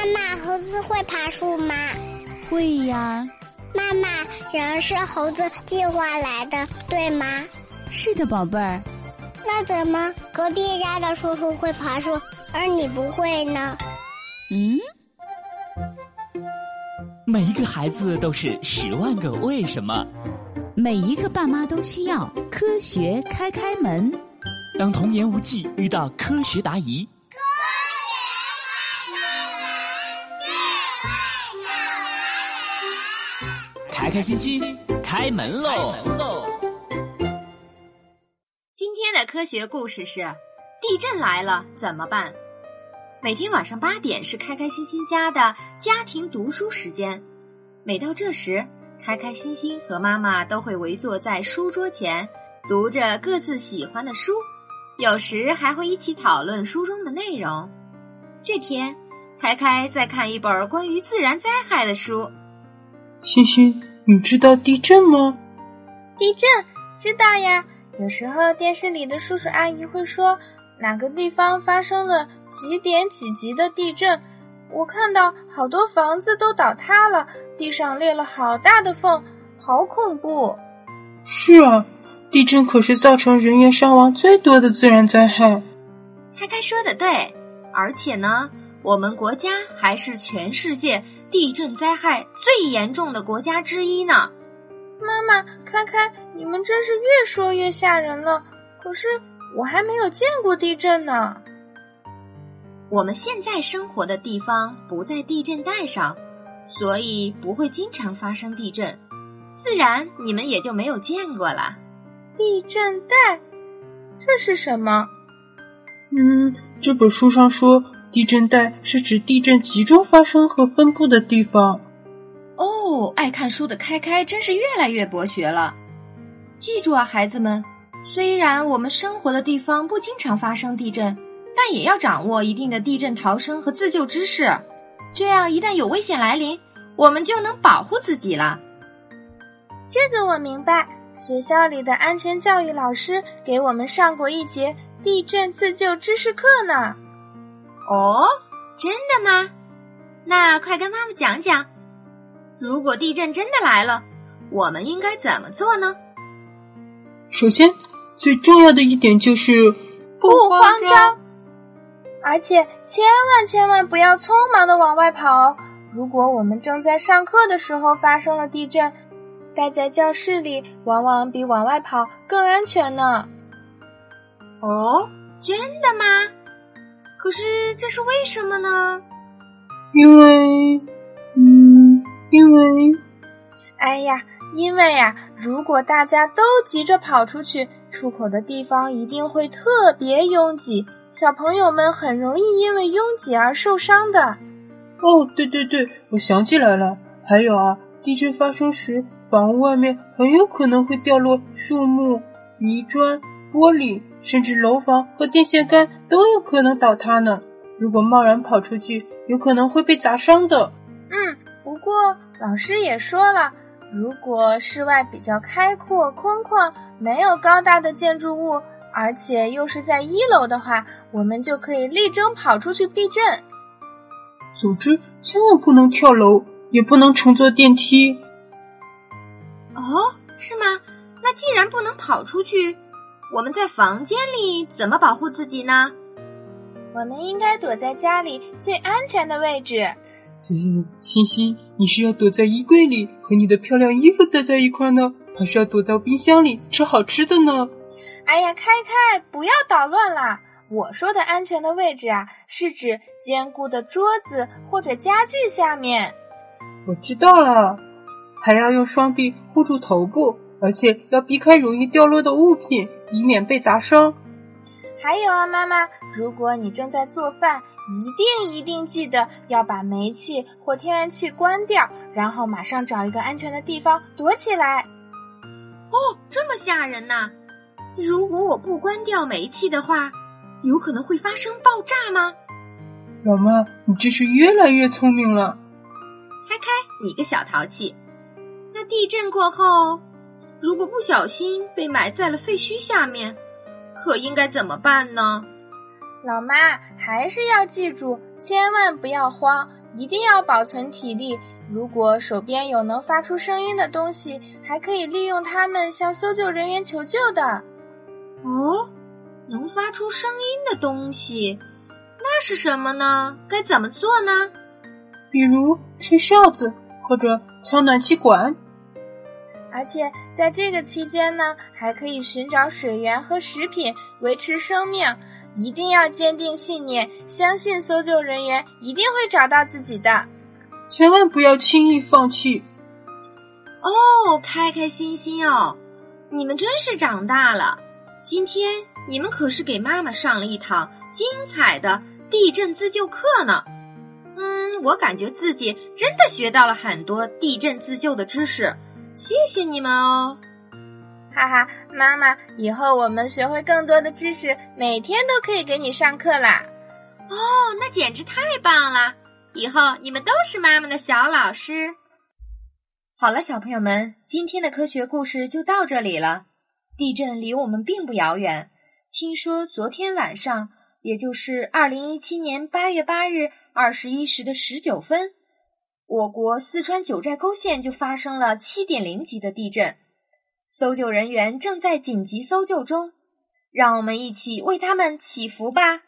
妈妈，猴子会爬树吗？会呀。妈妈，人是猴子进化来的，对吗？是的，宝贝儿。那怎么隔壁家的叔叔会爬树，而你不会呢？嗯。每一个孩子都是十万个为什么，每一个爸妈都需要科学开开门。当童言无忌遇到科学答疑，开开心心开门喽！今天的科学故事是：地震来了怎么办？每天晚上八点是开开心心家的家庭读书时间，每到这时，开开心心和妈妈都会围坐在书桌前，读着各自喜欢的书，有时还会一起讨论书中的内容。这天，开开在看一本关于自然灾害的书。欣欣，你知道地震吗？地震，知道呀。有时候电视里的叔叔阿姨会说哪个地方发生了。几点几级的地震？我看到好多房子都倒塌了，地上裂了好大的缝，好恐怖！是啊，地震可是造成人员伤亡最多的自然灾害。开开说的对，而且呢，我们国家还是全世界地震灾害最严重的国家之一呢。妈妈，开开，你们真是越说越吓人了。可是我还没有见过地震呢。我们现在生活的地方不在地震带上，所以不会经常发生地震，自然你们也就没有见过了。地震带，这是什么？嗯，这本书上说，地震带是指地震集中发生和分布的地方。哦，爱看书的开开真是越来越博学了。记住啊，孩子们，虽然我们生活的地方不经常发生地震。但也要掌握一定的地震逃生和自救知识，这样一旦有危险来临，我们就能保护自己了。这个我明白，学校里的安全教育老师给我们上过一节地震自救知识课呢。哦，真的吗？那快跟妈妈讲讲，如果地震真的来了，我们应该怎么做呢？首先，最重要的一点就是不慌张。而且千万千万不要匆忙的往外跑。如果我们正在上课的时候发生了地震，待在教室里往往比往外跑更安全呢。哦，真的吗？可是这是为什么呢？因为，嗯，因为，哎呀，因为呀，如果大家都急着跑出去，出口的地方一定会特别拥挤。小朋友们很容易因为拥挤而受伤的。哦，对对对，我想起来了。还有啊，地震发生时，房屋外面很有可能会掉落树木、泥砖、玻璃，甚至楼房和电线杆都有可能倒塌呢。如果贸然跑出去，有可能会被砸伤的。嗯，不过老师也说了，如果室外比较开阔、空旷，没有高大的建筑物。而且又是在一楼的话，我们就可以力争跑出去避震。总之，千万不能跳楼，也不能乘坐电梯。哦，是吗？那既然不能跑出去，我们在房间里怎么保护自己呢？我们应该躲在家里最安全的位置。嗯，欣欣，你是要躲在衣柜里和你的漂亮衣服待在一块呢，还是要躲到冰箱里吃好吃的呢？哎呀，开开，不要捣乱啦！我说的安全的位置啊，是指坚固的桌子或者家具下面。我知道了，还要用双臂护住头部，而且要避开容易掉落的物品，以免被砸伤。还有啊，妈妈，如果你正在做饭，一定一定记得要把煤气或天然气关掉，然后马上找一个安全的地方躲起来。哦，这么吓人呐！如果我不关掉煤气的话，有可能会发生爆炸吗？老妈，你真是越来越聪明了。开开，你个小淘气！那地震过后，如果不小心被埋在了废墟下面，可应该怎么办呢？老妈还是要记住，千万不要慌，一定要保存体力。如果手边有能发出声音的东西，还可以利用它们向搜救人员求救的。哦，能发出声音的东西，那是什么呢？该怎么做呢？比如吹哨子或者敲暖气管。而且在这个期间呢，还可以寻找水源和食品，维持生命。一定要坚定信念，相信搜救人员一定会找到自己的。千万不要轻易放弃。哦，开开心心哦，你们真是长大了。今天你们可是给妈妈上了一堂精彩的地震自救课呢。嗯，我感觉自己真的学到了很多地震自救的知识，谢谢你们哦。哈哈，妈妈，以后我们学会更多的知识，每天都可以给你上课啦。哦，那简直太棒了！以后你们都是妈妈的小老师。好了，小朋友们，今天的科学故事就到这里了。地震离我们并不遥远。听说昨天晚上，也就是二零一七年八月八日二十一时的十九分，我国四川九寨沟县就发生了七点零级的地震。搜救人员正在紧急搜救中，让我们一起为他们祈福吧。